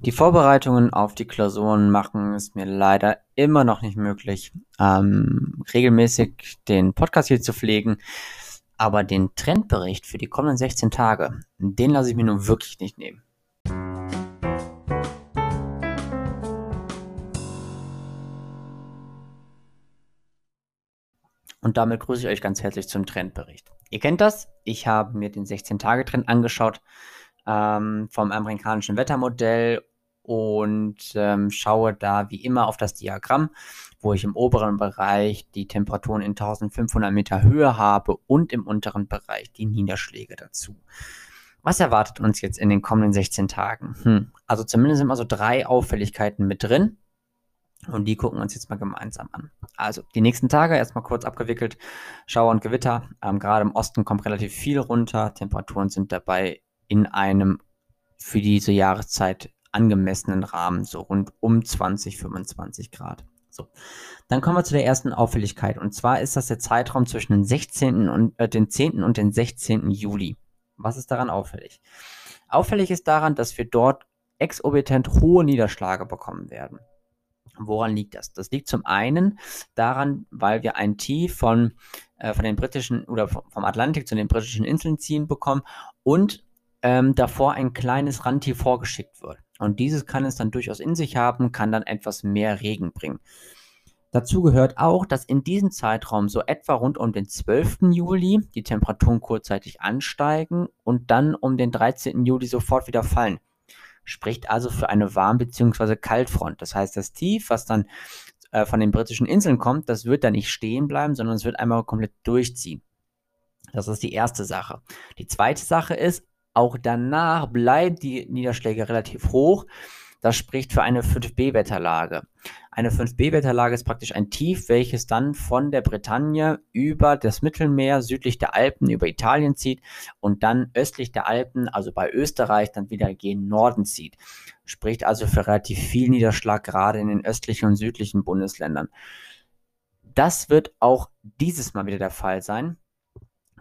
Die Vorbereitungen auf die Klausuren machen es mir leider immer noch nicht möglich, ähm, regelmäßig den Podcast hier zu pflegen. Aber den Trendbericht für die kommenden 16 Tage, den lasse ich mir nun wirklich nicht nehmen. Und damit grüße ich euch ganz herzlich zum Trendbericht. Ihr kennt das, ich habe mir den 16-Tage-Trend angeschaut ähm, vom amerikanischen Wettermodell und ähm, schaue da wie immer auf das Diagramm, wo ich im oberen Bereich die Temperaturen in 1500 Meter Höhe habe und im unteren Bereich die Niederschläge dazu. Was erwartet uns jetzt in den kommenden 16 Tagen? Hm, also zumindest sind mal so drei Auffälligkeiten mit drin. Und die gucken wir uns jetzt mal gemeinsam an. Also die nächsten Tage erstmal kurz abgewickelt. Schauer und Gewitter. Ähm, Gerade im Osten kommt relativ viel runter. Temperaturen sind dabei in einem für diese Jahreszeit angemessenen Rahmen, so rund um 20, 25 Grad. So. Dann kommen wir zu der ersten Auffälligkeit. Und zwar ist das der Zeitraum zwischen den 16. und äh, den 10. und den 16. Juli. Was ist daran auffällig? Auffällig ist daran, dass wir dort exorbitant hohe Niederschläge bekommen werden. Woran liegt das? Das liegt zum einen daran, weil wir ein Tief von, äh, von den britischen oder vom Atlantik zu den britischen Inseln ziehen bekommen und ähm, davor ein kleines Randtief vorgeschickt wird. Und dieses kann es dann durchaus in sich haben, kann dann etwas mehr Regen bringen. Dazu gehört auch, dass in diesem Zeitraum so etwa rund um den 12. Juli die Temperaturen kurzzeitig ansteigen und dann um den 13. Juli sofort wieder fallen. Spricht also für eine Warm- bzw. Kaltfront. Das heißt, das Tief, was dann äh, von den britischen Inseln kommt, das wird dann nicht stehen bleiben, sondern es wird einmal komplett durchziehen. Das ist die erste Sache. Die zweite Sache ist, auch danach bleiben die Niederschläge relativ hoch. Das spricht für eine 5b-Wetterlage. Eine 5b-Wetterlage ist praktisch ein Tief, welches dann von der Bretagne über das Mittelmeer südlich der Alpen über Italien zieht und dann östlich der Alpen, also bei Österreich, dann wieder gen Norden zieht. Spricht also für relativ viel Niederschlag, gerade in den östlichen und südlichen Bundesländern. Das wird auch dieses Mal wieder der Fall sein.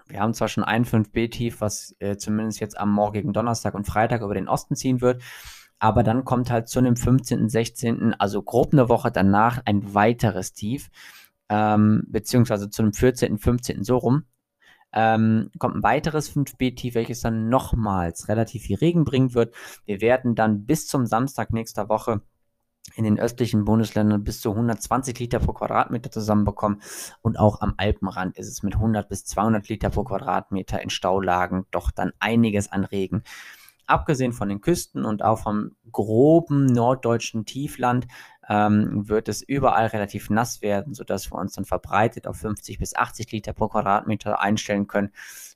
Wir haben zwar schon ein 5B-Tief, was äh, zumindest jetzt am morgigen Donnerstag und Freitag über den Osten ziehen wird, aber dann kommt halt zu dem 15., 16., also grob eine Woche danach ein weiteres Tief, ähm, beziehungsweise zu dem 14., 15. so rum. Ähm, kommt ein weiteres 5B-Tief, welches dann nochmals relativ viel Regen bringen wird. Wir werden dann bis zum Samstag nächster Woche in den östlichen Bundesländern bis zu 120 Liter pro Quadratmeter zusammenbekommen. Und auch am Alpenrand ist es mit 100 bis 200 Liter pro Quadratmeter in Staulagen doch dann einiges an Regen. Abgesehen von den Küsten und auch vom groben norddeutschen Tiefland ähm, wird es überall relativ nass werden, sodass wir uns dann verbreitet auf 50 bis 80 Liter pro Quadratmeter einstellen können.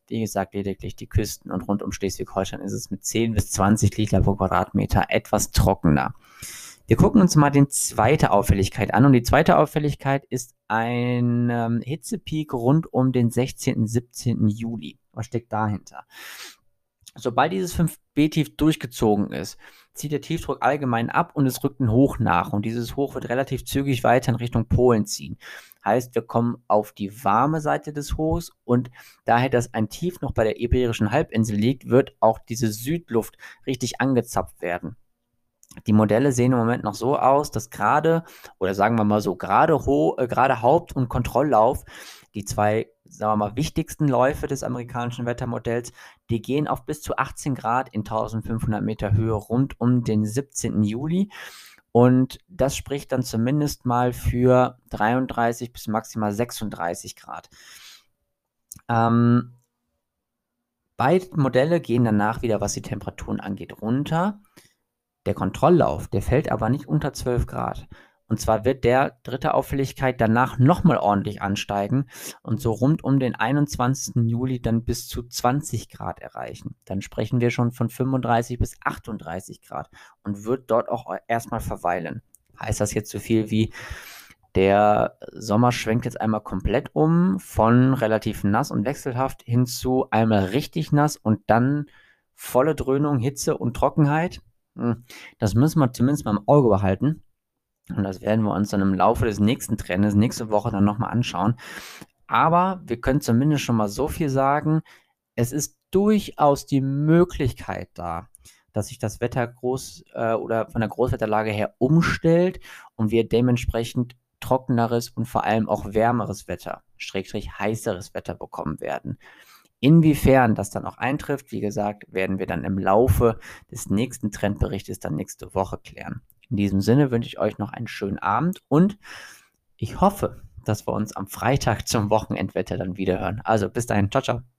Wie gesagt, lediglich die Küsten und rund um Schleswig-Holstein ist es mit 10 bis 20 Liter pro Quadratmeter etwas trockener. Wir gucken uns mal die zweite Auffälligkeit an. Und die zweite Auffälligkeit ist ein ähm, Hitzepeak rund um den 16. 17. Juli. Was steckt dahinter? Sobald dieses 5B-Tief durchgezogen ist, zieht der Tiefdruck allgemein ab und es rückt ein Hoch nach. Und dieses Hoch wird relativ zügig weiter in Richtung Polen ziehen. Heißt, wir kommen auf die warme Seite des Hochs und daher, dass ein Tief noch bei der Iberischen Halbinsel liegt, wird auch diese Südluft richtig angezapft werden. Die Modelle sehen im Moment noch so aus, dass gerade, oder sagen wir mal so, gerade, äh, gerade Haupt- und Kontrolllauf, die zwei, sagen wir mal, wichtigsten Läufe des amerikanischen Wettermodells, die gehen auf bis zu 18 Grad in 1500 Meter Höhe rund um den 17. Juli. Und das spricht dann zumindest mal für 33 bis maximal 36 Grad. Ähm, beide Modelle gehen danach wieder, was die Temperaturen angeht, runter. Der Kontrolllauf, der fällt aber nicht unter 12 Grad. Und zwar wird der dritte Auffälligkeit danach nochmal ordentlich ansteigen und so rund um den 21. Juli dann bis zu 20 Grad erreichen. Dann sprechen wir schon von 35 bis 38 Grad und wird dort auch erstmal verweilen. Heißt das jetzt so viel wie der Sommer schwenkt jetzt einmal komplett um von relativ nass und wechselhaft hin zu einmal richtig nass und dann volle Dröhnung, Hitze und Trockenheit? Hm, das müssen wir zumindest mal im Auge behalten. Und das werden wir uns dann im Laufe des nächsten Trends, nächste Woche dann nochmal anschauen. Aber wir können zumindest schon mal so viel sagen. Es ist durchaus die Möglichkeit da, dass sich das Wetter groß äh, oder von der Großwetterlage her umstellt und wir dementsprechend trockeneres und vor allem auch wärmeres Wetter, schrägstrich heißeres Wetter bekommen werden. Inwiefern das dann auch eintrifft, wie gesagt, werden wir dann im Laufe des nächsten Trendberichtes dann nächste Woche klären. In diesem Sinne wünsche ich euch noch einen schönen Abend und ich hoffe, dass wir uns am Freitag zum Wochenendwetter dann wieder hören. Also bis dahin, ciao, ciao.